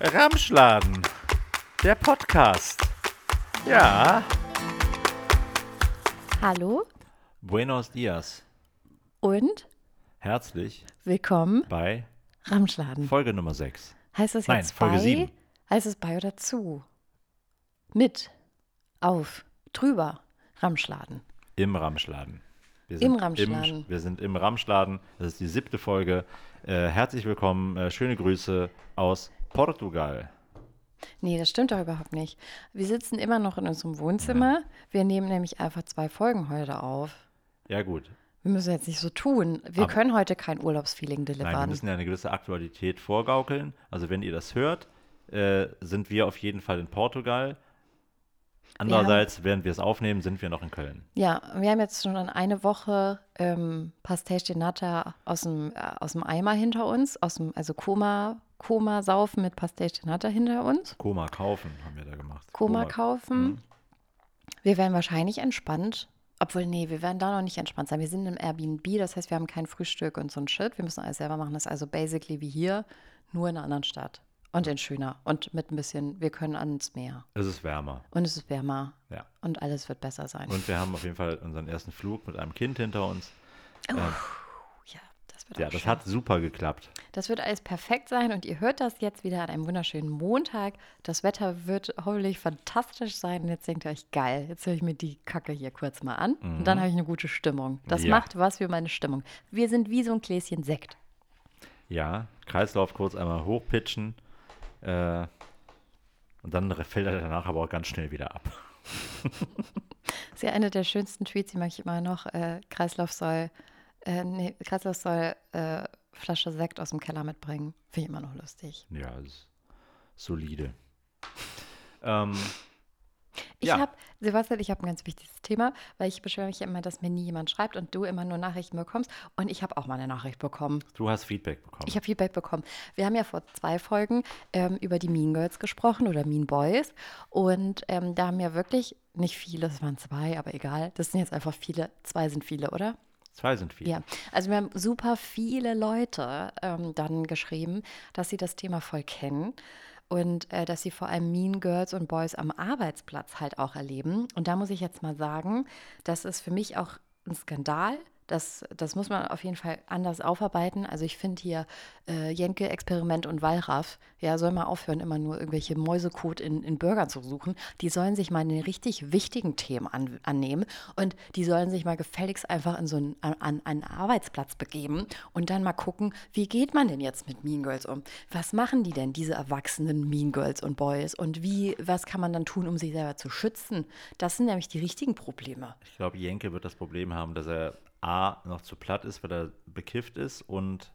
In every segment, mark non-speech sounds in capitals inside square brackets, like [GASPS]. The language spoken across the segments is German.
Ramschladen, der Podcast. Ja, Hallo buenos dias. und Herzlich willkommen bei Ramschladen. Folge Nummer 6. Heißt das Nein, jetzt Folge bei? sieben. Heißt es bei oder zu? Mit, auf, drüber, Ramschladen. Im Ramschladen. Wir Im Ramschladen. Im, wir sind im Ramschladen. Das ist die siebte Folge. Äh, herzlich willkommen. Äh, schöne Grüße aus Portugal. Nee, das stimmt doch überhaupt nicht. Wir sitzen immer noch in unserem Wohnzimmer. Wir nehmen nämlich einfach zwei Folgen heute auf. Ja, gut. Wir müssen jetzt nicht so tun. Wir Aber- können heute kein Urlaubsfeeling Nein, wir delivern. müssen ja eine gewisse Aktualität vorgaukeln. Also, wenn ihr das hört, äh, sind wir auf jeden Fall in Portugal. Andererseits, während wir es aufnehmen, sind wir noch in Köln. Ja, wir haben jetzt schon eine Woche ähm, Pastel de Nata aus dem, äh, aus dem Eimer hinter uns, aus dem, also Koma, Koma saufen mit Pastel de Nata hinter uns. Koma kaufen haben wir da gemacht. Koma kaufen. Mhm. Wir werden wahrscheinlich entspannt. Obwohl, nee, wir werden da noch nicht entspannt sein. Wir sind im Airbnb, das heißt, wir haben kein Frühstück und so ein Shit. Wir müssen alles selber machen. Das ist also basically wie hier, nur in einer anderen Stadt. Und in schöner. Und mit ein bisschen, wir können ans Meer. Es ist wärmer. Und es ist wärmer. Ja. Und alles wird besser sein. Und wir haben auf jeden Fall unseren ersten Flug mit einem Kind hinter uns. ja, das wird Ja, das schön. hat super geklappt. Das wird alles perfekt sein und ihr hört das jetzt wieder an einem wunderschönen Montag. Das Wetter wird hoffentlich fantastisch sein. Und jetzt denkt ihr euch, geil, jetzt höre ich mir die Kacke hier kurz mal an und dann habe ich eine gute Stimmung. Das Ja. macht was für meine Stimmung. Wir sind wie so ein Gläschen Sekt. Ja, Kreislauf kurz einmal hochpitchen. Äh, und dann fällt er danach aber auch ganz schnell wieder ab. Das [LAUGHS] ist ja eine der schönsten Tweets, die mache ich immer noch. Äh, Kreislauf soll, äh, nee, Kreislauf soll äh, Flasche Sekt aus dem Keller mitbringen. Finde ich immer noch lustig. Ja, ist solide. [LAUGHS] Ähm, Ich Ja. habe, Sebastian, ich habe ein ganz wichtiges Thema, weil ich beschwere mich immer, dass mir nie jemand schreibt und du immer nur Nachrichten bekommst. Und ich habe auch mal eine Nachricht bekommen. du hast Feedback bekommen. Ich habe Feedback bekommen. Wir haben ja vor zwei Folgen ähm, über die Mean Girls gesprochen oder Mean Boys. Und ähm, da haben ja wirklich nicht viele, es waren zwei, aber egal. Das sind jetzt einfach viele. Zwei sind viele, oder? Zwei sind viele. Ja. Also wir haben super viele Leute ähm, dann geschrieben, dass sie das Thema voll kennen. Und äh, dass sie vor allem Mean Girls und Boys am Arbeitsplatz halt auch erleben. Und da muss ich jetzt mal sagen, das ist für mich auch ein Skandal. Das, das muss man auf jeden Fall anders aufarbeiten. Also ich finde hier äh, Jenke, Experiment und Wallraff, ja, soll mal aufhören, immer nur irgendwelche Mäusekot in, in Burgern zu suchen. Die sollen sich mal den richtig wichtigen Themen an, annehmen und die sollen sich mal gefälligst einfach in so einen, an, einen Arbeitsplatz begeben und dann mal gucken, wie geht man denn jetzt mit Mean Girls um? Was machen die denn, diese erwachsenen Mean Girls und Boys? Und wie, was kann man dann tun, um sich selber zu schützen? Das sind nämlich die richtigen Probleme. Ich glaube, Jenke wird das Problem haben, dass er A, noch zu platt ist, weil er bekifft ist und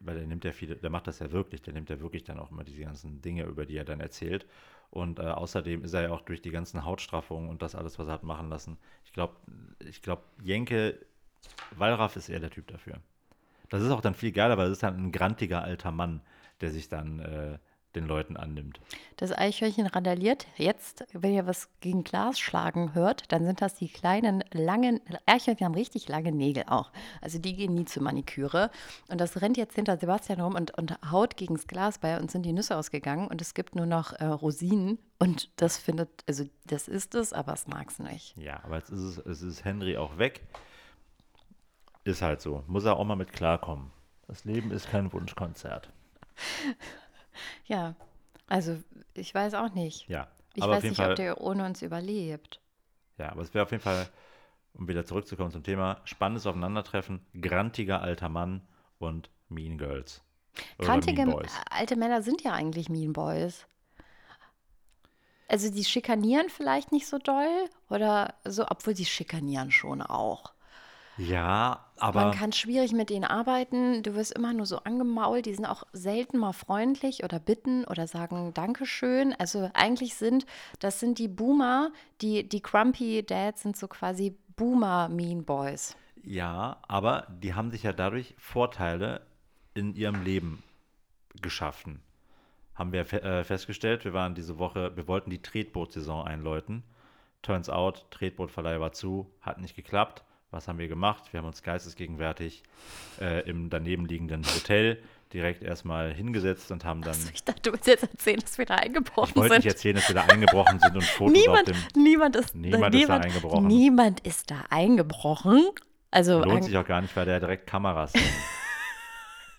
weil der nimmt ja viele, der macht das ja wirklich, der nimmt ja wirklich dann auch immer diese ganzen Dinge, über die er dann erzählt. Und äh, außerdem ist er ja auch durch die ganzen Hautstraffungen und das alles, was er hat machen lassen. Ich glaube, ich glaube, Jenke, Wallraff ist eher der Typ dafür. Das ist auch dann viel geiler, weil es ist dann ein grantiger alter Mann, der sich dann äh, den Leuten annimmt. Das Eichhörnchen randaliert. Jetzt, wenn ihr was gegen Glas schlagen hört, dann sind das die kleinen, langen, Eichhörnchen haben richtig lange Nägel auch. Also die gehen nie zur Maniküre. Und das rennt jetzt hinter Sebastian rum und, und haut gegens Glas. Bei uns sind die Nüsse ausgegangen und es gibt nur noch äh, Rosinen. Und das findet, also das ist es, aber es mag es nicht. Ja, aber jetzt ist es, es ist Henry auch weg. Ist halt so. Muss er auch mal mit klarkommen. Das Leben ist kein Wunschkonzert. [LAUGHS] Ja, also ich weiß auch nicht. Ja, Ich aber weiß nicht, Fall. ob der ohne uns überlebt. ja, aber es wäre auf jeden Fall, um wieder zurückzukommen zum Thema, spannendes Aufeinandertreffen, grantiger alter Mann und Mean Girls. Mean Boys. alte Männer sind ja eigentlich Mean Boys. Also die schikanieren vielleicht nicht so doll oder so, obwohl sie schikanieren schon auch. Ja, aber Man kann schwierig mit denen arbeiten. Du wirst immer nur so angemault. Die sind auch selten mal freundlich oder bitten oder sagen Dankeschön. Also eigentlich sind, das sind die Boomer, die, die Grumpy Dads sind so quasi Boomer Mean Boys. ja, aber die haben sich ja dadurch Vorteile in ihrem Leben geschaffen. Haben wir äh, festgestellt, wir waren diese Woche, wir wollten die Tretbootsaison einläuten. Turns out, Tretbootverleih war zu, hat nicht geklappt. Was haben wir gemacht? Wir haben uns geistesgegenwärtig äh, im daneben liegenden Hotel direkt erstmal hingesetzt und haben dann. Also ich dachte, du willst jetzt erzählen, dass wir da eingebrochen ich wollte sind. nicht erzählen, dass wir da eingebrochen sind und Fotos niemand, auf dem. niemand ist, Niemand ist da eingebrochen. Niemand ist da eingebrochen. Also Lohnt sich auch gar nicht, weil da direkt Kameras sind.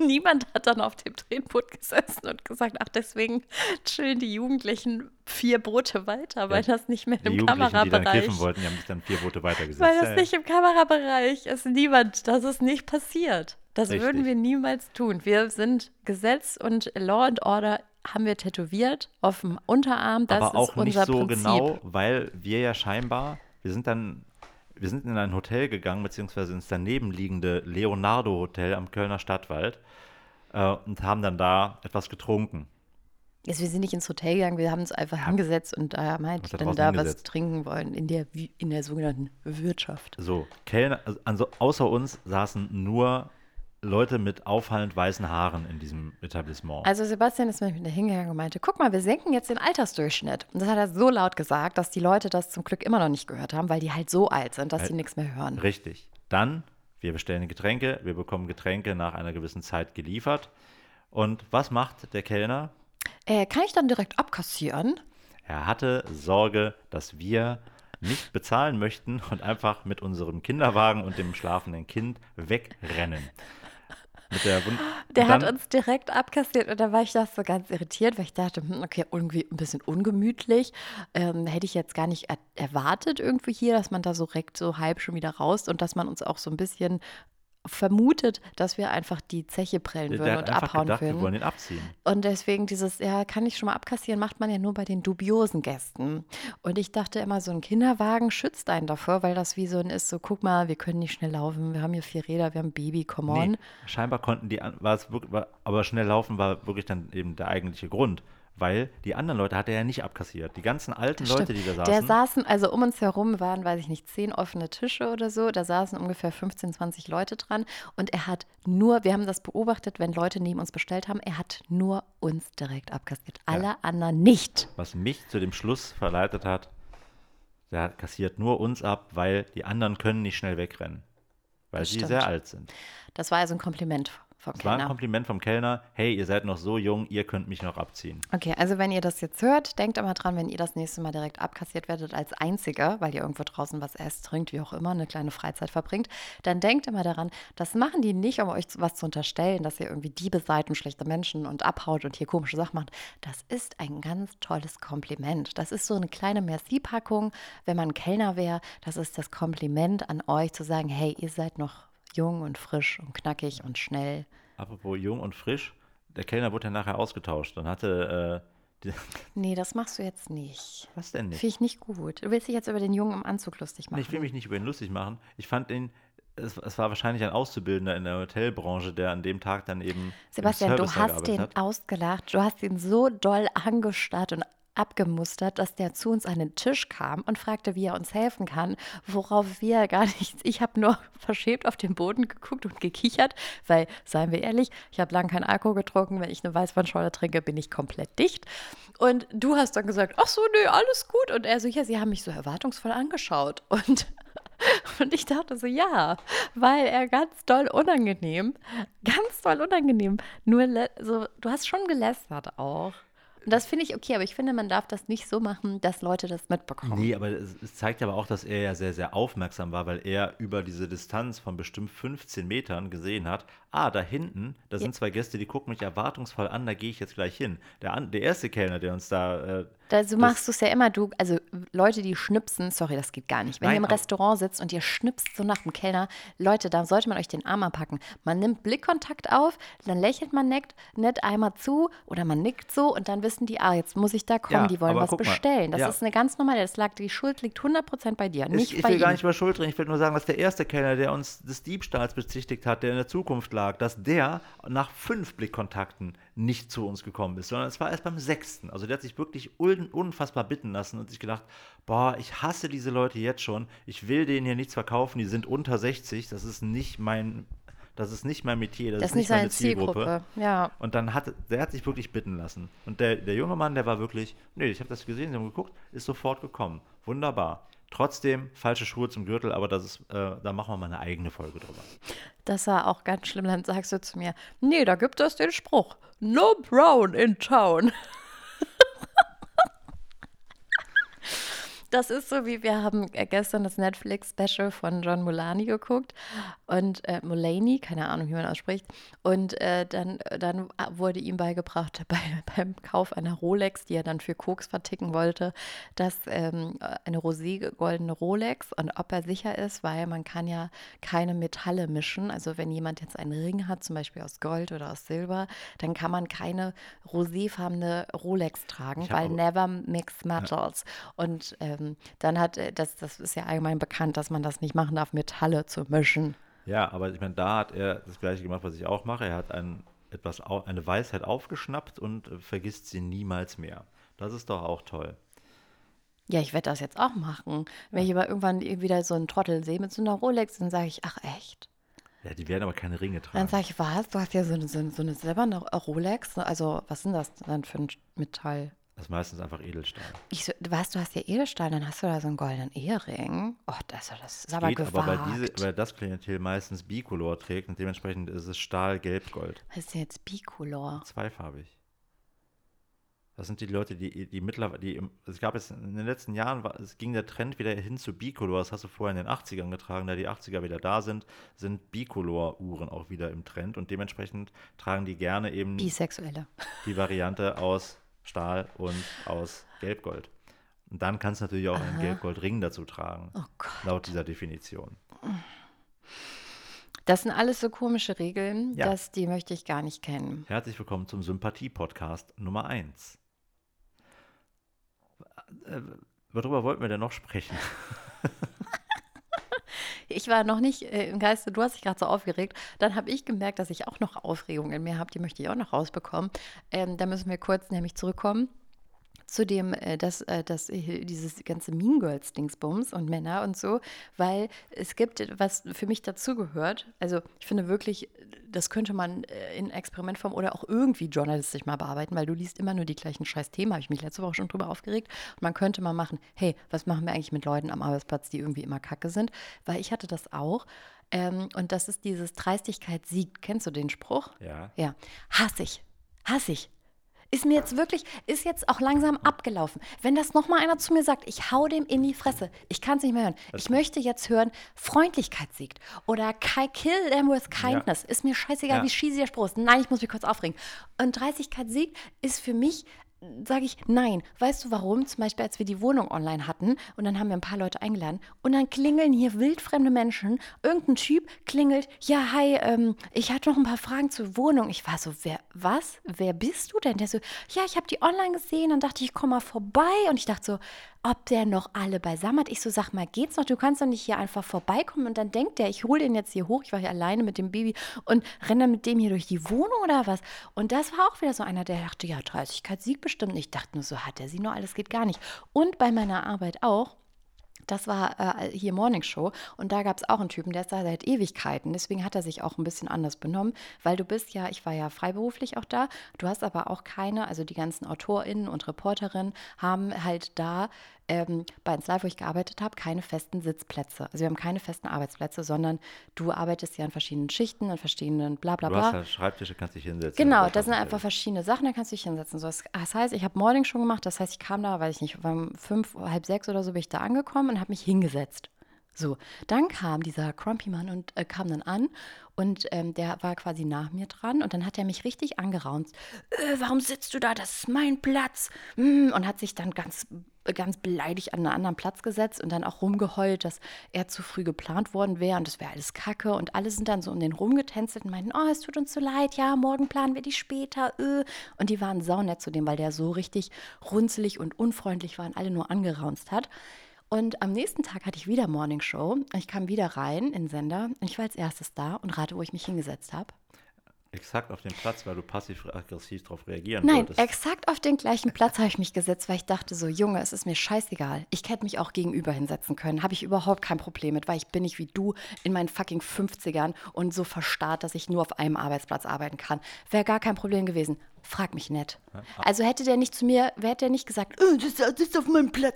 [LAUGHS] niemand hat dann auf dem Drehboot gesessen und gesagt, ach, deswegen chillen die Jugendlichen vier Boote weiter, weil Ja, das nicht mehr im Jugendlichen, die dann Kamerabereich kiffen wollten, die haben sich dann vier Boote weitergesetzt. Weil das Ja, nicht im Kamerabereich ist. Niemand, das ist nicht passiert. Das Richtig. würden wir niemals tun. Wir sind Gesetz und Law and Order haben wir tätowiert auf dem Unterarm. Das aber auch ist unser nicht so Prinzip. genau, weil wir ja scheinbar, wir sind dann, wir sind in ein Hotel gegangen, beziehungsweise ins daneben liegende Leonardo Hotel am Kölner Stadtwald äh, und haben dann da etwas getrunken. Jetzt, wir sind nicht ins Hotel gegangen, wir haben uns einfach hingesetzt und da haben halt da dann da was hingesetzt. trinken wollen in der, in der sogenannten Wirtschaft. So, Kellner, also außer uns saßen nur Leute mit auffallend weißen Haaren in diesem Etablissement. Also Sebastian ist mit mir hingegangen und meinte, guck mal, wir senken jetzt den Altersdurchschnitt. Und das hat er so laut gesagt, dass die Leute das zum Glück immer noch nicht gehört haben, weil die halt so alt sind, dass sie nichts mehr hören. Richtig. Dann, wir bestellen Getränke, wir bekommen Getränke nach einer gewissen Zeit geliefert. Und was macht der Kellner? Äh, kann ich dann direkt abkassieren? Er hatte Sorge, dass wir nicht bezahlen möchten und einfach mit unserem Kinderwagen und dem schlafenden Kind wegrennen. Der [GASPS] Der hat uns direkt abkassiert und da war ich das so ganz irritiert, weil ich dachte, hm, okay, irgendwie ein bisschen ungemütlich. Ähm, hätte ich jetzt gar nicht er erwartet irgendwie hier, dass man da so direkt so halb schon wieder raus und dass man uns auch so ein bisschen vermutet, dass wir einfach die Zeche prellen würden und abhauen gedacht, wir würden. wollen ihn abziehen. Und deswegen dieses, ja, kann ich schon mal abkassieren, macht man ja nur bei den dubiosen Gästen. Und ich dachte immer, so ein Kinderwagen schützt einen davor, weil das wie so ein ist, so guck mal, wir können nicht schnell laufen, wir haben hier vier Räder, wir haben ein Baby, come on. Nee, scheinbar konnten die, war es wirklich, war, aber schnell laufen war wirklich dann eben der eigentliche Grund. Weil die anderen Leute hat er ja nicht abkassiert. Die ganzen alten Leute, die da Der saßen. saßen, also um uns herum waren, weiß ich nicht, zehn offene Tische oder so. Da saßen ungefähr 15, 20 Leute dran. Und er hat nur, wir haben das beobachtet, wenn Leute neben uns bestellt haben, er hat nur uns direkt abkassiert. Alle anderen nicht. was mich zu dem Schluss verleitet hat, der kassiert nur uns ab, weil die anderen können nicht schnell wegrennen. Weil Das sie stimmt. sehr alt sind. Das war also ein Kompliment vom Es war ein. Kompliment vom Kellner. Hey, ihr seid noch so jung, ihr könnt mich noch abziehen. Okay, also wenn ihr das jetzt hört, denkt immer dran, wenn ihr das nächste Mal direkt abkassiert werdet als Einziger, weil ihr irgendwo draußen was esst, trinkt, wie auch immer, eine kleine Freizeit verbringt, dann denkt immer daran, das machen die nicht, um euch was zu unterstellen, dass ihr irgendwie Diebe seid und schlechte Menschen und abhaut und hier komische Sachen macht. Das ist ein ganz tolles Kompliment. Das ist so eine kleine Merci-Packung, wenn man Kellner wäre. Das ist das Kompliment an euch zu sagen, hey, ihr seid noch jung und frisch und knackig und schnell. Apropos jung und frisch, der Kellner wurde ja nachher ausgetauscht. Dann hatte, äh, [LAUGHS] Nee, das machst du jetzt nicht. was denn nicht? Finde ich nicht gut. Du willst dich jetzt über den Jungen im Anzug lustig machen. Ich will mich nicht über ihn lustig machen. Ich fand ihn, es, es war wahrscheinlich ein Auszubildender in der Hotelbranche, der an dem Tag dann eben. Sebastian, du hast den hat. ausgelacht. Du hast ihn so doll angestarrt und abgemustert, dass der zu uns an den Tisch kam und fragte, wie er uns helfen kann, worauf wir [LAUGHS] gar nichts. Ich habe nur verschämt auf den Boden geguckt und gekichert, weil, seien wir ehrlich, ich habe lange keinen Alkohol getrunken. Wenn ich eine Weißweinschorle trinke, bin ich komplett dicht. Und du hast dann gesagt, ach so, nee, alles gut. Und er so, ja, sie haben mich so erwartungsvoll angeschaut. [LAUGHS] Und und ich dachte so, ja, weil er ganz doll unangenehm, ganz doll unangenehm, nur so, du hast schon gelästert auch. Das finde ich okay, aber ich finde, man darf das nicht so machen, dass Leute das mitbekommen. Nee, aber es, zeigt aber auch, dass er ja sehr, sehr aufmerksam war, weil er über diese Distanz von bestimmt 15 Metern gesehen hat, ah, da hinten, da sind zwei Gäste, die gucken mich erwartungsvoll an, da gehe ich jetzt gleich hin. Der, der erste Kellner, der uns da, äh, Da, so machst du es ja immer, du, also Leute, die schnipsen, sorry, das geht gar nicht. Wenn Nein, ihr im Restaurant sitzt und ihr schnipst so nach dem Kellner, Leute, da sollte man euch den Arm abpacken. Man nimmt Blickkontakt auf, dann lächelt man nett, nett einmal zu oder man nickt so und dann wissen die, ah, jetzt muss ich da kommen, Ja, die wollen was guck mal, bestellen. Das ja. ist eine ganz normale, das lag, die Schuld liegt 100% bei dir, nicht ich, ich bei will gar ihm. nicht über Schuld reden, ich will nur sagen, dass der erste Kellner, der uns des Diebstahls bezichtigt hat, der in der Zukunft lag, dass der nach fünf Blickkontakten nicht zu uns gekommen ist, sondern es war erst beim sechsten. Also der hat sich wirklich un unfassbar bitten lassen und sich gedacht, boah, ich hasse diese Leute jetzt schon, ich will denen hier nichts verkaufen, die sind unter 60, das ist nicht mein, das ist nicht mein Metier, das, das ist nicht meine Zielgruppe. Zielgruppe. Ja. Und dann hat der hat sich wirklich bitten lassen. Und der, der junge Mann, der war wirklich, nee, ich habe das gesehen, sie haben geguckt, ist sofort gekommen. Wunderbar. Trotzdem falsche Schuhe zum Gürtel, aber das ist, äh, da machen wir mal eine eigene Folge drüber. Das war auch ganz schlimm. Dann sagst du zu mir, nee, da gibt es den Spruch, no brown in town. Das ist so, wie wir haben äh, gestern das Netflix-Special von John Mulaney geguckt und äh, Mulaney, keine Ahnung, wie man ausspricht. Und äh, dann, dann wurde ihm beigebracht [LAUGHS] bei, beim Kauf einer Rolex, die er dann für Koks verticken wollte, dass ähm, eine rosé goldene Rolex und ob er sicher ist, weil man kann ja keine Metalle mischen. Also wenn jemand jetzt einen Ring hat, zum Beispiel aus Gold oder aus Silber, dann kann man keine roséfarbene Rolex tragen, weil never mix metals. Ja. Und ähm, ähm, dann hat, äh, das, das ist ja allgemein bekannt, dass man das nicht machen darf, Metalle zu mischen. Ja, aber ich meine, da hat er das gleiche gemacht, was ich auch mache. Er hat ein, etwas, eine Weisheit aufgeschnappt und äh, vergisst sie niemals mehr. Das ist doch auch toll. Ja, ich werde das jetzt auch machen. Wenn ich aber irgendwann wieder so einen Trottel sehe mit so einer Rolex, dann sage ich, ach echt? Ja, die werden aber keine Ringe tragen. Dann sage ich, was? Du hast ja so eine, so eine, so eine selber eine Rolex? Also, was sind das dann für ein Metall? Das ist meistens einfach Edelstahl. Ich so, was, du hast ja Edelstahl, dann hast du da so einen goldenen Ehering. Oh, das, das ist aber Geht gewagt. aber weil, diese, weil das Klientel meistens Bicolor trägt und dementsprechend ist es Stahl, Gelb, Gold. Was ist denn jetzt Bicolor? Zweifarbig. Das sind die Leute, die, die mittlerweile, die, es gab jetzt in den letzten Jahren, war, es ging der Trend wieder hin zu Bicolor. Das hast du vorher in den 80ern getragen, da die 80er wieder da sind, sind Bicolor-Uhren auch wieder im Trend und dementsprechend tragen die gerne eben Bisexuelle. die Variante aus Stahl und aus Gelbgold. Und dann kannst du natürlich auch Aha. einen Gelbgoldring dazu tragen, oh laut dieser Definition. Das sind alles so komische Regeln, ja. dass die möchte ich gar nicht kennen. Herzlich willkommen zum Sympathie-Podcast Nummer 1. Äh, worüber wollten wir denn noch sprechen? [LAUGHS] Ich war noch nicht äh, im Geiste, du hast dich gerade so aufgeregt. Dann habe ich gemerkt, dass ich auch noch Aufregung in mir habe. Die möchte ich auch noch rausbekommen. Ähm, da müssen wir kurz nämlich zurückkommen zu dem, äh, dass, äh, dass dieses ganze Mean Girls Dingsbums und Männer und so, weil es gibt, was für mich dazugehört. Also ich finde wirklich, das könnte man äh, in Experimentform oder auch irgendwie journalistisch mal bearbeiten, weil du liest immer nur die gleichen scheiß Themen, habe ich mich letzte Woche schon drüber aufgeregt. Und man könnte mal machen, hey, was machen wir eigentlich mit Leuten am Arbeitsplatz, die irgendwie immer kacke sind? Weil ich hatte das auch. Ähm, und das ist dieses Dreistigkeit siegt. Kennst du den Spruch? Ja. Ja. Hasse ich. Hasse ich. Ist mir jetzt wirklich, ist jetzt auch langsam abgelaufen. Wenn das nochmal einer zu mir sagt, ich hau dem in die Fresse, ich kann es nicht mehr hören. Ich möchte jetzt hören, Freundlichkeit siegt. Oder kill them with kindness. Ja. Ist mir scheißegal, ja. wie cheesy der Spruch ist. Nein, ich muss mich kurz aufregen. Und Dreistigkeit siegt ist für mich sage ich nein. Weißt du warum? Zum Beispiel, als wir die Wohnung online hatten und dann haben wir ein paar Leute eingeladen und dann klingeln hier wildfremde Menschen. Irgendein Typ klingelt, ja, hi, ähm, ich hatte noch ein paar Fragen zur Wohnung. Ich war so, wer, was? Wer bist du denn? Der so, ja, ich habe die online gesehen, dann dachte ich, ich komme mal vorbei und ich dachte so, ob der noch alle beisammen hat. Ich so, sag mal, geht's noch? Du kannst doch nicht hier einfach vorbeikommen. Und dann denkt der, ich hole den jetzt hier hoch. Ich war hier alleine mit dem Baby und renne mit dem hier durch die Wohnung oder was? Und das war auch wieder so einer, der dachte, ja, 30 Sieg bestimmt. Ich dachte nur so, hat er sie nur? Alles geht gar nicht. Und bei meiner Arbeit auch das war äh, hier Morning Show und da gab es auch einen Typen, der ist da seit Ewigkeiten. Deswegen hat er sich auch ein bisschen anders benommen, weil du bist ja, ich war ja freiberuflich auch da, du hast aber auch keine, also die ganzen AutorInnen und Reporterinnen haben halt da ähm, bei uns Live, wo ich gearbeitet habe, keine festen Sitzplätze. Also wir haben keine festen Arbeitsplätze, sondern du arbeitest ja in verschiedenen Schichten, in verschiedenen bla bla bla. Du hast halt Schreibtische, kannst dich hinsetzen. Genau, das sind einfach verschiedene Sachen, da kannst du dich hinsetzen. So, das, heißt, ich habe Morning schon gemacht, das heißt, ich kam da, weiß ich nicht, um fünf, halb sechs oder so bin ich da angekommen und habe mich hingesetzt. So, dann kam dieser Crumpy-Mann und äh, kam dann an und ähm, der war quasi nach mir dran und dann hat er mich richtig angeraunt. Äh, warum sitzt du da? Das ist mein Platz. Mm, und hat sich dann ganz, ganz beleidigt an einen anderen Platz gesetzt und dann auch rumgeheult, dass er zu früh geplant worden wäre und das wäre alles Kacke. Und alle sind dann so um den rumgetänzelt und meinten, oh, es tut uns so leid, ja, morgen planen wir die später. Äh. Und die waren saunett zu dem, weil der so richtig runzelig und unfreundlich war und alle nur angeraunzt hat. Und am nächsten Tag hatte ich wieder Morning Show. Ich kam wieder rein in den Sender und ich war als erstes da und rate, wo ich mich hingesetzt habe. Exakt auf den Platz, weil du passiv-aggressiv darauf reagieren Nein, wolltest. exakt auf den gleichen Platz habe ich mich gesetzt, weil ich dachte so, Junge, es ist mir scheißegal. Ich hätte mich auch gegenüber hinsetzen können. Habe ich überhaupt kein Problem mit, weil ich bin nicht wie du in meinen fucking 50ern und so verstarrt, dass ich nur auf einem Arbeitsplatz arbeiten kann. Wäre gar kein Problem gewesen. Frag mich nett. Also hätte der nicht zu mir, hätte der nicht gesagt, "Äh, das das ist auf meinem Platz.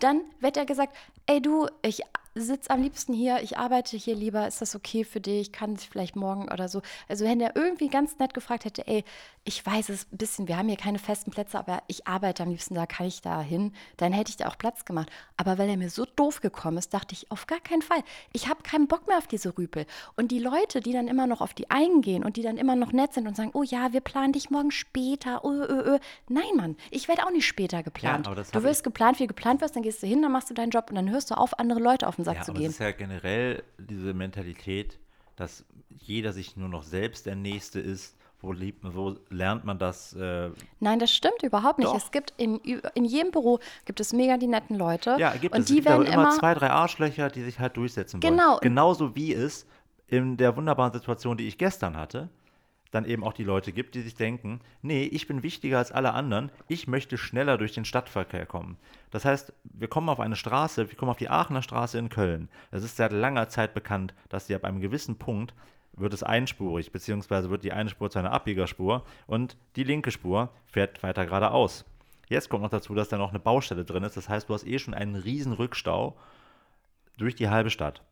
Dann hätte er gesagt, ey du, ich sitze am liebsten hier, ich arbeite hier lieber, ist das okay für dich? Kann ich vielleicht morgen oder so? Also wenn er irgendwie ganz nett gefragt hätte, ey, ich weiß es ein bisschen, wir haben hier keine festen Plätze, aber ich arbeite am liebsten da, kann ich da hin? Dann hätte ich da auch Platz gemacht. Aber weil er mir so doof gekommen ist, dachte ich, auf gar keinen Fall. Ich habe keinen Bock mehr auf diese Rüpel. Und die Leute, die dann immer noch auf die eingehen und die dann immer noch nett sind und sagen, oh ja, wir planen dich morgen später. Oh, oh, oh. Nein, Mann, ich werde auch nicht später geplant. das du wirst geplant, wie geplant wirst, dann gehst du hin, dann machst du deinen Job und dann hörst du auf, andere Leute auf den Sack Ja, zu aber gehen. es ist ja generell diese Mentalität, dass jeder sich nur noch selbst der Nächste ist. Wo, liebt, wo lernt man das? Äh, Nein, das stimmt überhaupt nicht. Doch. Es gibt in, in jedem Büro gibt es mega die netten Leute. ja, gibt und es. die es gibt werden immer immer. zwei, drei Arschlöcher, die sich halt durchsetzen wollen. Genau. Genauso wie es in der wunderbaren Situation, die ich gestern hatte, dann eben auch die Leute gibt, die sich denken, nee, ich bin wichtiger als alle anderen, ich möchte schneller durch den Stadtverkehr kommen. Das heißt, wir kommen auf eine Straße, wir kommen auf die Aachener Straße in Köln. Es ist seit langer Zeit bekannt, dass die ab einem gewissen Punkt wird es einspurig, beziehungsweise wird die eine Spur zu einer Abbiegerspur und die linke Spur fährt weiter geradeaus. Jetzt kommt noch dazu, dass da noch eine Baustelle drin ist. Das heißt, du hast eh schon einen riesen Rückstau durch die halbe Stadt.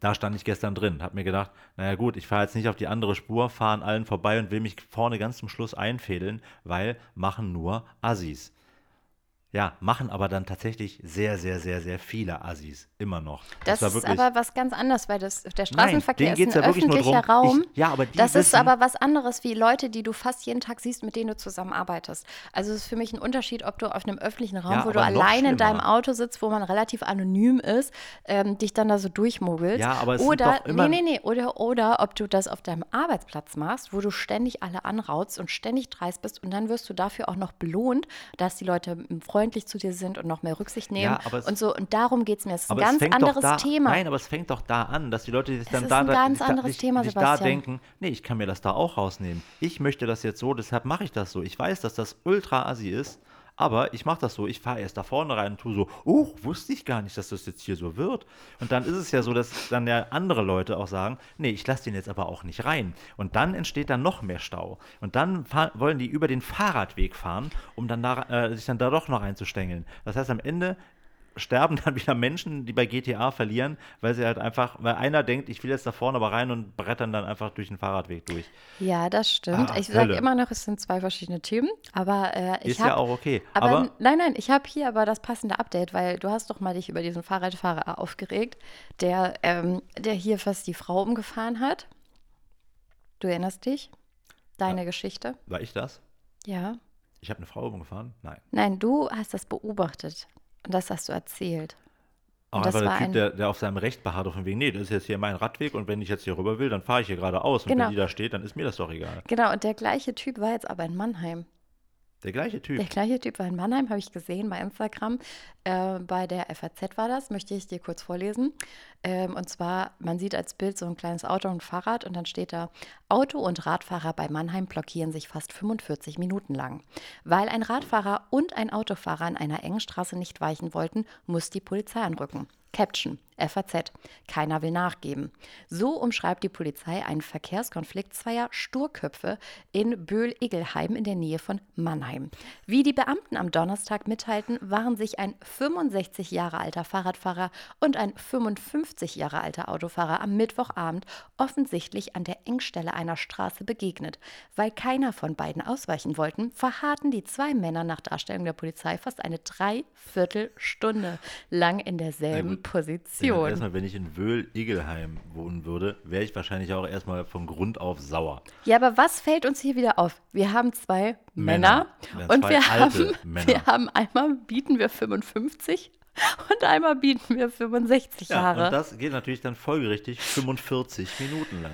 Da stand ich gestern drin, habe mir gedacht, naja gut, ich fahre jetzt nicht auf die andere Spur, fahre an allen vorbei und will mich vorne ganz zum Schluss einfädeln, weil machen nur Assis. Ja, machen aber dann tatsächlich sehr, sehr, sehr, sehr viele Assis. Immer noch. Das, war ist aber was ganz anderes, weil das, der Nein, Straßenverkehr geht's ist ein ja öffentlicher Raum. Ich, ja, aber das ist wissen, aber was anderes wie Leute, die du fast jeden Tag siehst, mit denen du zusammenarbeitest. Also es ist für mich ein Unterschied, ob du auf einem öffentlichen Raum, Ja, wo du alleine in deinem. Auto sitzt, wo man relativ anonym ist, ähm, dich dann da so durchmogelst. Ja, aber es oder, doch immer- nee, nee, nee, oder, oder ob du das auf deinem Arbeitsplatz machst, wo du ständig alle anrautst und ständig dreist bist und dann wirst du dafür auch noch belohnt, dass die Leute freundlich zu dir sind und noch mehr Rücksicht nehmen Ja, es- und so. Und darum geht es mir. Es ist ein ganz anderes da, Thema. Nein, aber es fängt doch da an, dass die Leute sich dann da, da, ganz sich sich, Thema, sich da denken, nee, ich kann mir das da auch rausnehmen. Ich möchte das jetzt so, deshalb mache ich das so. Ich weiß, dass das ultra assi ist, aber ich mache das so. Ich fahre erst da vorne rein und tue so, oh, wusste ich gar nicht, dass das jetzt hier so wird. Und dann ist es ja so, dass dann ja andere Leute auch sagen, nee, ich lasse den jetzt aber auch nicht rein. Und dann entsteht dann noch mehr Stau. Und dann wollen die über den Fahrradweg fahren, um dann da, äh, sich dann da doch noch einzustängeln. Das heißt, am Ende sterben dann [LAUGHS] wieder Menschen, die bei GTA verlieren, weil sie halt einfach, weil einer denkt, ich will jetzt da vorne aber rein und brettern dann einfach durch den Fahrradweg durch. Ja, das stimmt. Ah, ich sage immer noch, es sind zwei verschiedene Themen, aber äh, ich Ist habe ja auch okay. Aber, Aber, nein, nein, ich habe hier aber das passende Update, weil du hast doch mal dich über diesen Fahrradfahrer aufgeregt, der, ähm, der hier fast die Frau umgefahren hat. Du erinnerst dich? Deine Geschichte? war ich das? Ja. Ich habe eine Frau umgefahren? Nein. Nein, du hast das beobachtet und das hast du erzählt. Aber das einfach der Typ, der, der auf seinem Recht beharrt, auf dem Weg, nee, das ist jetzt hier mein Radweg und wenn ich jetzt hier rüber will, dann fahre ich hier geradeaus. Und Genau. wenn die da steht, dann ist mir das doch egal. Genau, und der gleiche Typ war jetzt aber in Mannheim. Der gleiche Typ. Der gleiche Typ war in Mannheim, habe ich gesehen bei Instagram. Äh, bei der FAZ war das, möchte ich dir kurz vorlesen. Ähm, und zwar, man sieht als Bild so ein kleines Auto und Fahrrad und dann steht da, Auto und Radfahrer bei Mannheim blockieren sich fast 45 Minuten lang. Weil ein Radfahrer und ein Autofahrer an einer engen Straße nicht weichen wollten, muss die Polizei anrücken. Caption, FAZ. Keiner will nachgeben. So umschreibt die Polizei einen Verkehrskonflikt zweier Sturköpfe in Böhl-Igelheim in der Nähe von Mannheim. Wie die Beamten am Donnerstag mitteilten, waren sich ein 65 Jahre alter Fahrradfahrer und ein 55 Jahre alter Autofahrer am Mittwochabend offensichtlich an der Engstelle einer Straße begegnet. Weil keiner von beiden ausweichen wollten, verharrten die zwei Männer nach Darstellung der Polizei fast eine Dreiviertelstunde lang in derselben gut. Position. Erstmal, wenn ich in Wöhl-Igelheim wohnen würde, wäre ich wahrscheinlich auch erstmal von Grund auf sauer. Ja, aber was fällt uns hier wieder auf? Wir haben zwei Männer. Männer, und zwei wir haben, Männer. wir haben einmal bieten wir 55 und einmal bieten wir 65 Ja, Jahre. und das geht natürlich dann folgerichtig 45 Minuten lang.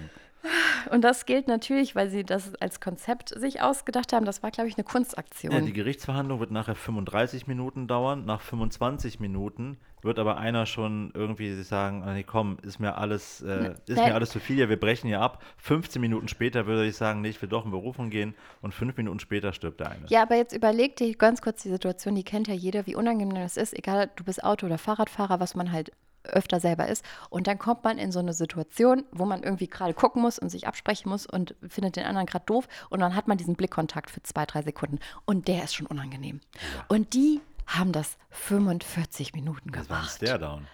Und das gilt natürlich, weil sie das als Konzept sich ausgedacht haben. Das war, glaube ich, eine Kunstaktion. Ja, die Gerichtsverhandlung wird nachher 35 Minuten dauern. Nach 25 Minuten wird aber einer schon irgendwie sich sagen, ah, nee, komm, ist mir alles, äh, ist mir alles zu viel, ja, wir brechen hier ab. 15 Minuten später würde ich sagen, nee, ich will doch in Berufung gehen und fünf Minuten später stirbt der eine. Ja, aber jetzt überleg dir ganz kurz die Situation, die kennt ja jeder, wie unangenehm das ist, egal, du bist Auto- oder Fahrradfahrer, was man halt öfter selber ist. Und dann kommt man in so eine Situation, wo man irgendwie gerade gucken muss und sich absprechen muss und findet den anderen gerade doof. Und dann hat man diesen Blickkontakt für zwei, drei Sekunden. Und der ist schon unangenehm. Ja. Und die haben das 45 Minuten gemacht. Das war ein Stare-Down.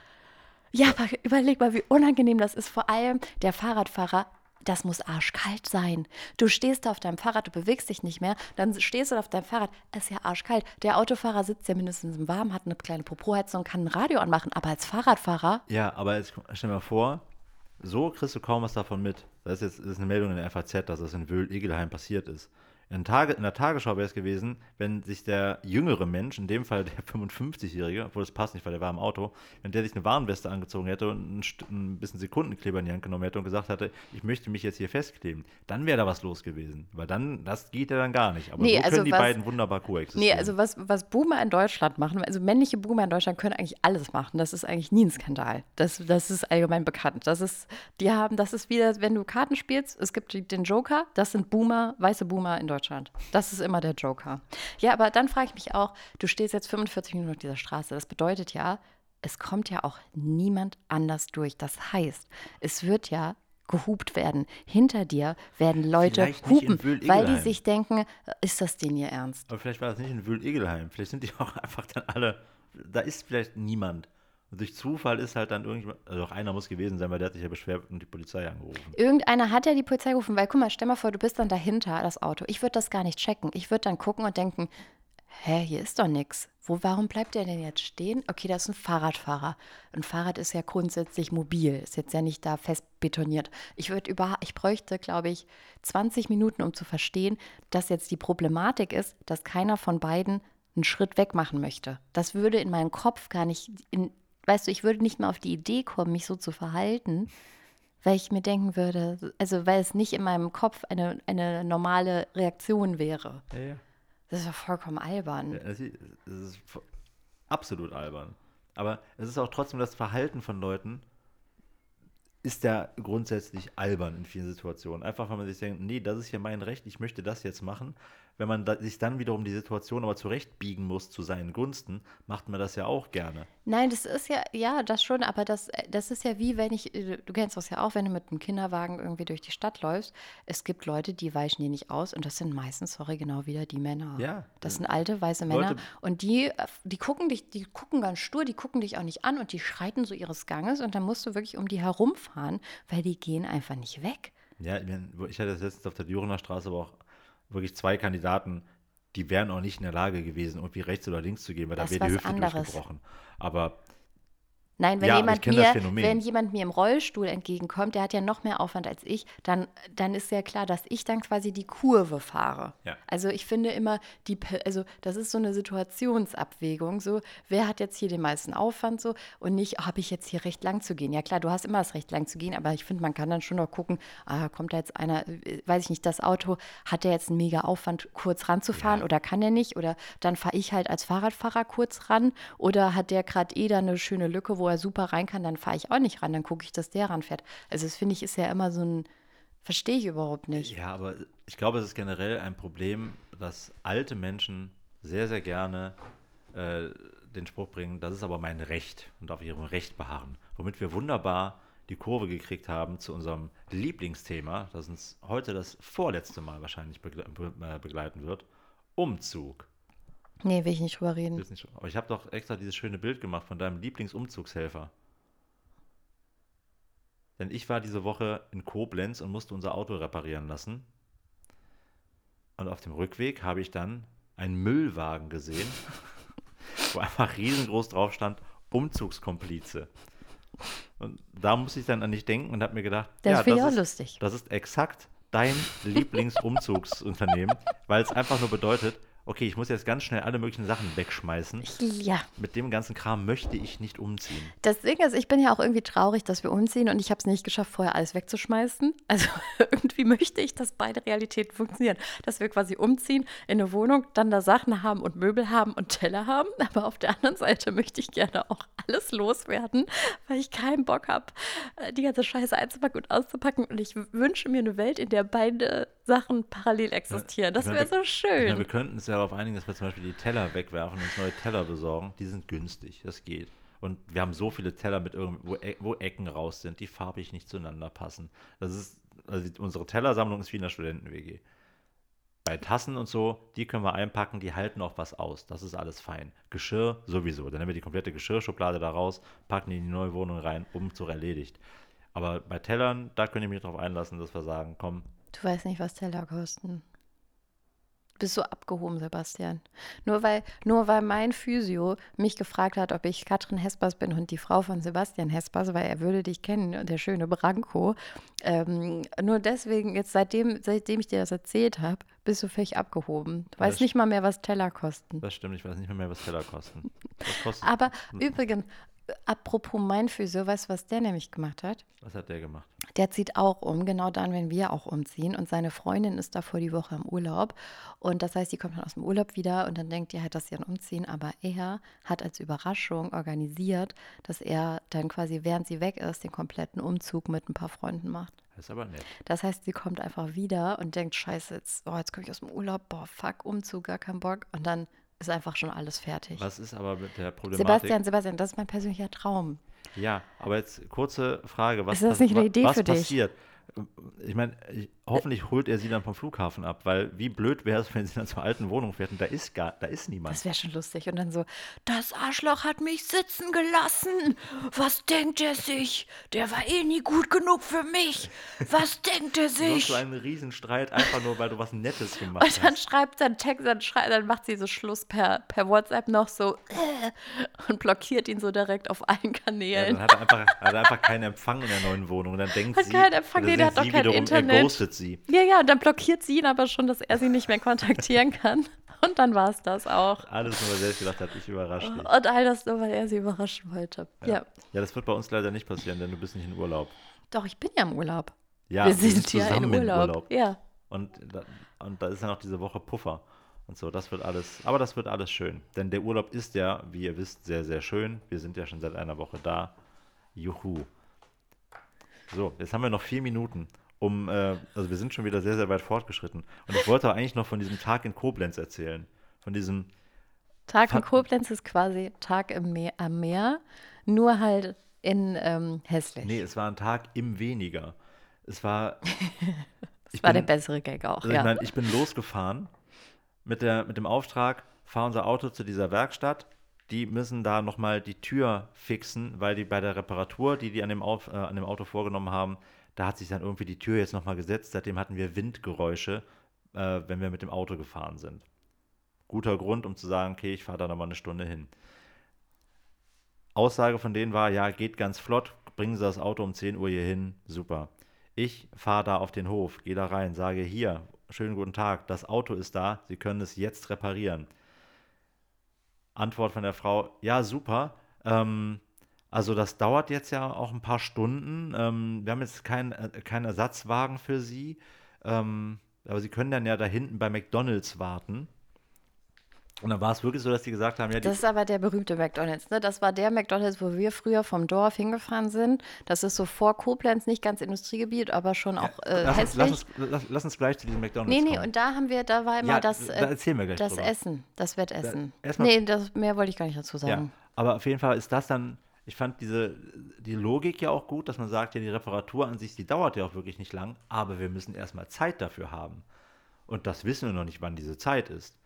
Ja, aber überleg mal, wie unangenehm das ist. Vor allem der Fahrradfahrer das muss arschkalt sein. Du stehst da auf deinem Fahrrad, du bewegst dich nicht mehr, dann stehst du auf deinem Fahrrad, ist ja arschkalt. Der Autofahrer sitzt ja mindestens im Warmen, hat eine kleine Popoheizung, kann ein Radio anmachen, aber als Fahrradfahrer. Ja, aber jetzt stell dir mal vor, so kriegst du kaum was davon mit. Das ist jetzt das ist eine Meldung in der FAZ, dass das in Wöhl-Igelheim passiert ist. In, der Tagesschau wäre es gewesen, wenn sich der jüngere Mensch, in dem Fall der 55-Jährige, obwohl das passt nicht, weil der war im Auto, wenn der sich eine Warnweste angezogen hätte und ein, ein, bisschen Sekundenkleber in die Hand genommen hätte und gesagt hätte, ich möchte mich jetzt hier festkleben, dann wäre da was los gewesen. Weil dann, das geht ja dann gar nicht. Aber nee, so also können die was, beiden wunderbar koexistieren. Nee, also was, was Boomer in Deutschland machen, also männliche Boomer in Deutschland können eigentlich alles machen. Das ist eigentlich nie ein Skandal. Das, das ist allgemein bekannt. Das ist, die haben, das ist wieder, wenn du Karten spielst, es gibt den Joker, das sind Boomer, weiße Boomer in Deutschland. Deutschland. Das ist immer der Joker. Ja, aber dann frage ich mich auch, du stehst jetzt 45 Minuten auf dieser Straße. Das bedeutet ja, es kommt ja auch niemand anders durch. Das heißt, es wird ja gehupt werden. Hinter dir werden Leute hupen, weil die sich denken, ist das denn hier ernst? Aber vielleicht war das nicht in Wühl-Egelheim. Vielleicht sind die auch [LAUGHS] einfach dann alle, da ist vielleicht niemand. Durch Zufall ist halt dann irgendjemand, also auch einer muss gewesen sein, weil der hat sich ja beschwert und die Polizei angerufen. Irgendeiner hat ja die Polizei gerufen, weil guck mal, stell mal vor, du bist dann dahinter, das Auto. Ich würde das gar nicht checken. Ich würde dann gucken und denken, hä, hier ist doch nichts. Wo, warum bleibt der denn jetzt stehen? Okay, das ist ein Fahrradfahrer. Ein Fahrrad ist ja grundsätzlich mobil, ist jetzt ja nicht da fest betoniert. Ich würde über, ich bräuchte, glaube ich, 20 Minuten, um zu verstehen, dass jetzt die Problematik ist, dass keiner von beiden einen Schritt weg machen möchte. Das würde in meinem Kopf gar nicht in, weißt du, ich würde nicht mal auf die Idee kommen, mich so zu verhalten, weil ich mir denken würde, also weil es nicht in meinem Kopf eine, eine normale Reaktion wäre. Ja, ja. Das ist ja vollkommen albern. Ja, das ist absolut albern. Aber es ist auch trotzdem das Verhalten von Leuten, ist ja grundsätzlich albern in vielen Situationen. Einfach, weil man sich denkt, nee, das ist ja mein Recht, ich möchte das jetzt machen wenn man da, sich dann wiederum die Situation aber zurechtbiegen muss zu seinen Gunsten, macht man das ja auch gerne. Nein, das ist ja, ja, das schon, aber das, das ist ja wie, wenn ich, äh, du kennst das ja auch, wenn du mit einem Kinderwagen irgendwie durch die Stadt läufst. Es gibt Leute, die weichen dir nicht aus und das sind meistens, sorry, genau wieder die Männer. Ja. Das sind alte, weiße Männer Leute, und die, die gucken dich, die gucken ganz stur, die gucken dich auch nicht an und die schreiten so ihres Ganges und dann musst du wirklich um die herumfahren, weil die gehen einfach nicht weg. Ja, ich hatte das letztens auf der Dürener Straße aber auch wirklich zwei Kandidaten, die wären auch nicht in der Lage gewesen, irgendwie rechts oder links zu gehen, weil das da wäre die Hüfte anderes. durchgebrochen. Aber Nein, wenn, ja, jemand mir, wenn jemand mir im Rollstuhl entgegenkommt, der hat ja noch mehr Aufwand als ich, dann, dann ist ja klar, dass ich dann quasi die Kurve fahre. Ja. Also ich finde immer, die, also das ist so eine Situationsabwägung, so, wer hat jetzt hier den meisten Aufwand so und nicht, habe ich jetzt hier recht lang zu gehen. Ja klar, du hast immer das Recht lang zu gehen, aber ich finde, man kann dann schon noch gucken, ah, kommt da jetzt einer, weiß ich nicht, das Auto, hat der jetzt einen mega Aufwand, kurz ranzufahren ja. oder kann der nicht? Oder dann fahre ich halt als Fahrradfahrer kurz ran oder hat der gerade eh da eine schöne Lücke, wo er super rein kann, dann fahre ich auch nicht ran, dann gucke ich, dass der ranfährt. Also das finde ich ist ja immer so ein, verstehe ich überhaupt nicht. Ja, aber ich glaube, es ist generell ein Problem, dass alte Menschen sehr, sehr gerne äh, den Spruch bringen, das ist aber mein Recht und auf ihrem Recht beharren. Womit wir wunderbar die Kurve gekriegt haben zu unserem Lieblingsthema, das uns heute das vorletzte Mal wahrscheinlich begle äh, begleiten wird, Umzug. Nee, will ich nicht drüber reden. Nicht, aber ich habe doch extra dieses schöne Bild gemacht von deinem Lieblingsumzugshelfer. Denn ich war diese Woche in Koblenz und musste unser Auto reparieren lassen. Und auf dem Rückweg habe ich dann einen Müllwagen gesehen, [LAUGHS] wo einfach riesengroß drauf stand, Umzugskomplize. Und da muss ich dann an dich denken und habe mir gedacht, das ja, das, ist, lustig. das ist exakt dein [LAUGHS] Lieblingsumzugsunternehmen, weil es einfach nur bedeutet, okay, ich muss jetzt ganz schnell alle möglichen Sachen wegschmeißen. Ja. Mit dem ganzen Kram möchte ich nicht umziehen. Das Ding ist, ich bin ja auch irgendwie traurig, dass wir umziehen und ich habe es nicht geschafft, vorher alles wegzuschmeißen. [LAUGHS] Also irgendwie möchte ich, dass beide Realitäten funktionieren. Dass wir quasi umziehen in eine Wohnung, dann da Sachen haben und Möbel haben und Teller haben. [LAUGHS] Aber auf der anderen Seite möchte ich gerne auch alles loswerden, weil ich keinen Bock habe, äh, die ganze Scheiße einzupacken und auszupacken. Und ich wünsche mir eine Welt, in der beide Sachen parallel existieren. Das wäre so schön. Ja, wir könnten es ja darauf einigen, dass wir zum Beispiel die Teller wegwerfen und uns neue Teller besorgen. Die sind günstig, das geht. Und wir haben so viele Teller mit irgendwo, wo, E- wo Ecken raus sind, die farbig nicht zueinander passen. Das ist, also unsere Tellersammlung ist wie in der Studenten-WG. Bei Tassen und so, die können wir einpacken, die halten auch was aus. Das ist alles fein. Geschirr sowieso. Dann nehmen wir die komplette Geschirrschublade da raus, packen die in die neue Wohnung rein, Umzug erledigt. Aber bei Tellern, da könnt ihr mich drauf einlassen, dass wir sagen, komm, Du weißt nicht, was Teller kosten. Bist so abgehoben, Sebastian. Nur weil, nur weil mein Physio mich gefragt hat, ob ich Katrin Hespers bin und die Frau von Sebastian Hespers, weil er würde dich kennen, der schöne Branko. Ähm, nur deswegen, jetzt seitdem, seitdem ich dir das erzählt habe, bist du völlig abgehoben. Du weißt nicht mal mehr, was Teller kosten. das stimmt, ich weiß nicht mehr, mehr was Teller kosten. Was Aber übrigens, äh, apropos mein Physio, weißt du, was der nämlich gemacht hat? was hat der gemacht? Der zieht auch um, genau dann, wenn wir auch umziehen. Und seine Freundin ist davor die Woche im Urlaub. Und das heißt, die kommt dann aus dem Urlaub wieder und dann denkt ihr halt, dass sie dann umziehen. Aber er hat als Überraschung organisiert, dass er dann quasi, während sie weg ist, den kompletten Umzug mit ein paar Freunden macht. Das ist aber nett. Das heißt, sie kommt einfach wieder und denkt, scheiße, jetzt, oh, jetzt komme ich aus dem Urlaub, boah, fuck, Umzug, gar keinen Bock. Und dann ist einfach schon alles fertig. Was ist aber mit der Problematik? Sebastian, Sebastian, das ist mein persönlicher Traum. Ja, aber jetzt kurze Frage. Was, Ist das nicht eine Idee was für dich? passiert? Ich meine, ich- hoffentlich holt er sie dann vom Flughafen ab, weil wie blöd wäre es, wenn sie dann zur alten Wohnung fährt und da ist gar, da ist niemand. Das wäre schon lustig. Und dann so, das Arschloch hat mich sitzen gelassen. Was denkt er sich? Der war eh nie gut genug für mich. Was denkt er Du hast sich? so einen Riesenstreit, einfach nur, weil du was Nettes gemacht Und dann hast. schreibt dann Text, dann, schrei- dann macht sie so Schluss per, per WhatsApp noch so äh, und blockiert ihn so direkt auf allen Ja, Kanälen. dann hat er, einfach, hat er einfach keinen Empfang in der neuen Wohnung. Und dann denkt Hat sie, keinen Empfang, nee, der hat sie doch kein wiederum, Internet. Er ghostet sie. Ja, ja, und dann blockiert sie ihn aber schon, dass er sie nicht mehr kontaktieren [LAUGHS] kann. Und dann war es das auch. Alles nur, weil er selbst gedacht hat, ich überrasche dich. Und all das nur, weil er sie überraschen wollte. Ja. Ja, das wird bei uns leider nicht passieren, denn du bist nicht in Urlaub. Doch, ich bin ja im Urlaub. Ja, Wir sind ja in zusammen Urlaub. Ja. Und da, und da ist ja noch diese Woche Puffer. Und so, das wird alles, aber das wird alles schön. Denn der Urlaub ist ja, wie ihr wisst, sehr, sehr schön. Wir sind ja schon seit einer Woche da. Juhu. So, jetzt haben wir noch vier Minuten, um, äh, also wir sind schon wieder sehr, sehr weit fortgeschritten. Und ich wollte eigentlich noch von diesem Tag in Koblenz erzählen. Von diesem, Tag in Koblenz ist quasi Tag im Meer, am Meer, nur halt in ähm, hässlich. nee, es war ein Tag im Weniger. Es war, [LAUGHS] ich war der bin- bessere Gag auch, Also ja. ich meine, ich bin losgefahren mit, der, mit dem Auftrag, fahr unser Auto zu dieser Werkstatt. Die müssen da nochmal die Tür fixen, weil die bei der Reparatur, die die an dem, Auf, äh, an dem Auto vorgenommen haben, da hat sich dann irgendwie die Tür jetzt nochmal gesetzt. Seitdem hatten wir Windgeräusche, äh, wenn wir mit dem Auto gefahren sind. Guter Grund, um zu sagen, okay, ich fahre da nochmal eine Stunde hin. Aussage von denen war, ja, geht ganz flott, bringen Sie das Auto um 10 Uhr hier hin, super. Ich fahre da auf den Hof, gehe da rein, sage hier, schönen guten Tag, das Auto ist da, Sie können es jetzt reparieren. Antwort von der Frau, ja, super. Ähm, also das dauert jetzt ja auch ein paar Stunden. Ähm, wir haben jetzt keinen äh, keinen Ersatzwagen für Sie. Ähm, aber Sie können dann ja da hinten bei McDonalds warten. Und dann war es wirklich so, dass die gesagt haben, ja, Das ist aber der berühmte McDonalds, ne? Das war der McDonalds, wo wir früher vom Dorf hingefahren sind. Das ist so vor Koblenz, nicht ganz Industriegebiet, aber schon auch äh, lass, uns, lass, uns, lass, lass uns gleich zu diesem McDonalds nee, nee, kommen. und da haben wir, da war immer Ja, das, da äh, erzähl mir gleich das drüber. Essen, das Wettessen. erstmal- nee, das, mehr wollte ich gar nicht dazu Ja, sagen. aber auf jeden Fall ist das dann, ich fand diese, die Logik ja auch gut, dass man sagt, ja, die Reparatur an sich, die dauert ja auch wirklich nicht lang, aber wir müssen erstmal Zeit dafür haben. Und das wissen wir noch nicht, wann diese Zeit ist.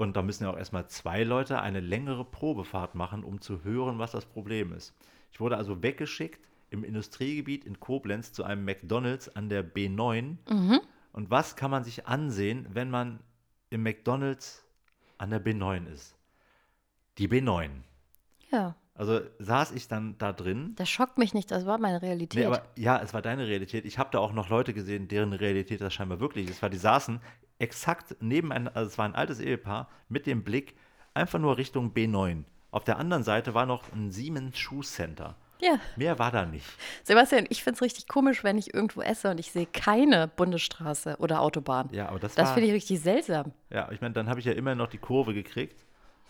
Und da müssen ja auch erstmal zwei Leute eine längere Probefahrt machen, um zu hören, was das Problem ist. Ich wurde also weggeschickt im Industriegebiet in Koblenz zu einem McDonalds an der B9. Und was kann man sich ansehen, wenn man im McDonalds an der B9 ist? Die B9. Ja, Also saß ich dann da drin. das schockt mich nicht, das war meine Realität. Nee, aber ja, es war deine Realität. Ich habe da auch noch Leute gesehen, deren Realität das scheinbar wirklich ist. Weil die saßen exakt nebeneinander, also es war ein altes Ehepaar mit dem Blick einfach nur Richtung B9. Auf der anderen Seite war noch ein Siemens Schuhcenter. ja, Mehr war da nicht. Sebastian, ich finde es richtig komisch, wenn ich irgendwo esse und ich sehe keine Bundesstraße oder Autobahn. Ja, aber das, Das finde ich richtig seltsam. Ja, ich meine, dann habe ich ja immer noch die Kurve gekriegt,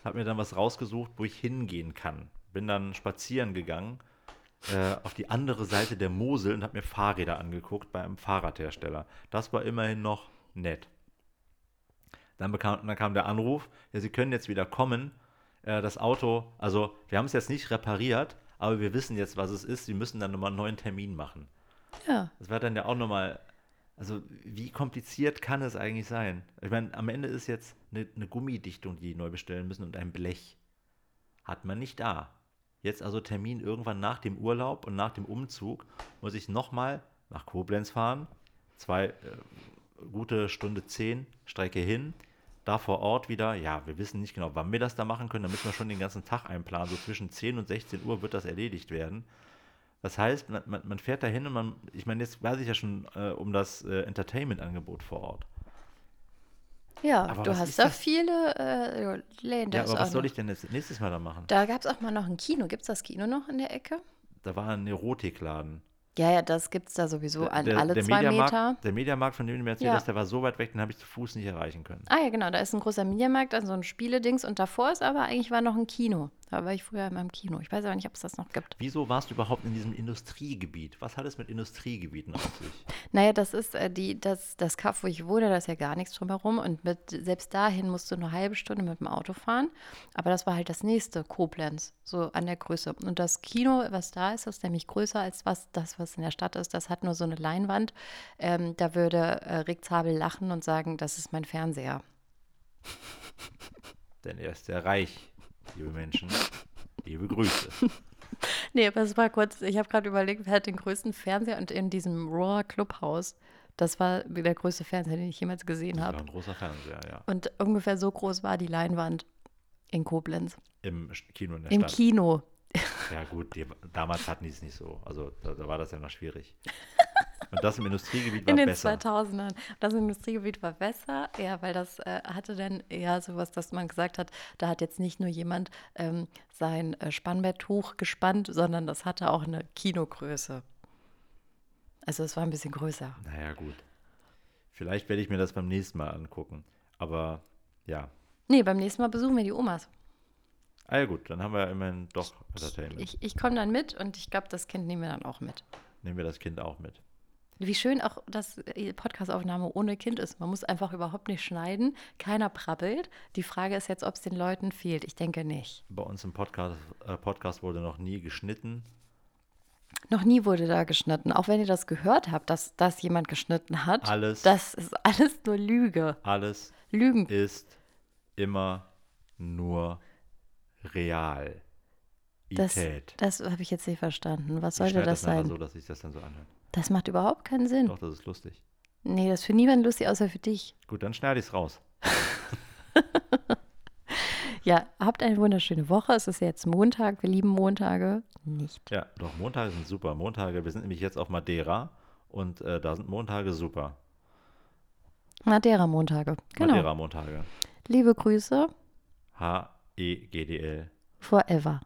habe mir dann was rausgesucht, wo ich hingehen kann. Bin dann spazieren gegangen äh, auf die andere Seite der Mosel und habe mir Fahrräder angeguckt bei einem Fahrradhersteller. Das war immerhin noch nett. Dann, bekam, dann kam der Anruf, ja, Sie können jetzt wieder kommen. äh, das Auto, also wir haben es jetzt nicht repariert, aber wir wissen jetzt, was es ist. Sie müssen dann nochmal einen neuen Termin machen. Ja. Das war dann ja auch nochmal, also wie kompliziert kann es eigentlich sein? Ich meine, am Ende ist jetzt eine, eine Gummidichtung, die die neu bestellen müssen und ein Blech. Hat man nicht da. Jetzt also Termin irgendwann nach dem Urlaub und nach dem Umzug muss ich nochmal nach Koblenz fahren. Zwei äh, gute Stunde zehn Strecke hin. Da vor Ort wieder, ja, wir wissen nicht genau, wann wir das da machen können. Da müssen wir schon den ganzen Tag einplanen. So zwischen 10 und 16 Uhr wird das erledigt werden. Das heißt, man, man, fährt dahin und man, ich meine, jetzt weiß ich ja schon äh, um das äh, Entertainment-Angebot vor Ort. Ja, Aber du hast da das? viele äh, Läden. da Ja, aber was soll noch- ich denn jetzt nächstes Mal da machen? Da gab es auch mal noch ein Kino. Gibt es das Kino noch in der Ecke? Da war ein Erotikladen. Ja, ja, das gibt es da sowieso an der, alle der zwei Mediamarkt, Meter. Der Mediamarkt, von dem du mir erzählt Ja. hast, der war so weit weg, den habe ich zu Fuß nicht erreichen können. Ah ja, genau, da ist ein großer Mediamarkt, dann so ein Spieledings und davor ist aber eigentlich war noch ein Kino. Da war ich früher in meinem Kino. Ich weiß aber nicht, ob es das noch gibt. Wieso warst du überhaupt in diesem Industriegebiet? Was hat es mit Industriegebieten auf sich? Naja, das ist äh, die, das, das Kaff, wo ich wohne, da ist ja gar nichts drumherum. Und mit, selbst dahin musst du eine halbe Stunde mit dem Auto fahren. Aber das war halt das nächste, Koblenz, so an der Größe. Und das Kino, was da ist, ist nämlich größer als was, das, was in der Stadt ist. Das hat nur so eine Leinwand. Ähm, da würde äh, Rick Zabel lachen und sagen, das ist mein Fernseher. [LAUGHS] Denn er ist sehr reich, liebe Menschen. Liebe Grüße. [LAUGHS] Nee, aber es war kurz, ich habe gerade überlegt, wer hat den größten Fernseher und in diesem Roar Clubhaus, das war der größte Fernseher, den ich jemals gesehen habe. ein großer Fernseher, ja. Und ungefähr so groß war die Leinwand in Koblenz. Im Kino in der Im Stadt. Kino. Ja gut, die, damals hatten die es nicht so. Also da, da war das ja noch schwierig. Und das im Industriegebiet war In den besser. 2000ern. Das Industriegebiet war besser, ja, weil das äh, hatte dann eher sowas, dass man gesagt hat, da hat jetzt nicht nur jemand ähm, sein äh, Spannbetttuch gespannt, sondern das hatte auch eine Kinogröße. Also es war ein bisschen größer. Naja, gut. Vielleicht werde ich mir das beim nächsten Mal angucken. Aber ja. Nee, beim nächsten Mal besuchen wir die Omas. Ah ja gut, dann haben wir ja immerhin doch Entertainment. Ich, ich komme dann mit und ich glaube, das Kind nehmen wir dann auch mit. Nehmen wir das Kind auch mit. Wie schön auch, dass die Podcastaufnahme ohne Kind ist. Man muss einfach überhaupt nicht schneiden. Keiner prabbelt. Die Frage ist jetzt, ob es den Leuten fehlt. Ich denke nicht. Bei uns im Podcast, äh, Podcast wurde noch nie geschnitten. Noch nie wurde da geschnitten. Auch wenn ihr das gehört habt, dass das jemand geschnitten hat. Alles. Das ist alles nur Lüge. Alles Lügen. ist immer nur real. Das, Ität. das habe ich jetzt nicht verstanden. Was Ich sollte das sein? so, dass sich das dann so anhört. Das macht überhaupt keinen Sinn. Doch, das ist lustig. Nee, das ist für niemanden lustig, außer für dich. Gut, dann schneide ich es raus. [LAUGHS] Ja, habt eine wunderschöne Woche. Es ist jetzt Montag. Wir lieben Montage. Nicht. Ja, doch, Montage sind super. Montage, wir sind nämlich jetzt auf Madeira und äh, da sind Montage super. Madeira-Montage. Genau. Madeira-Montage. Liebe Grüße. H-E-G-D-L. Forever.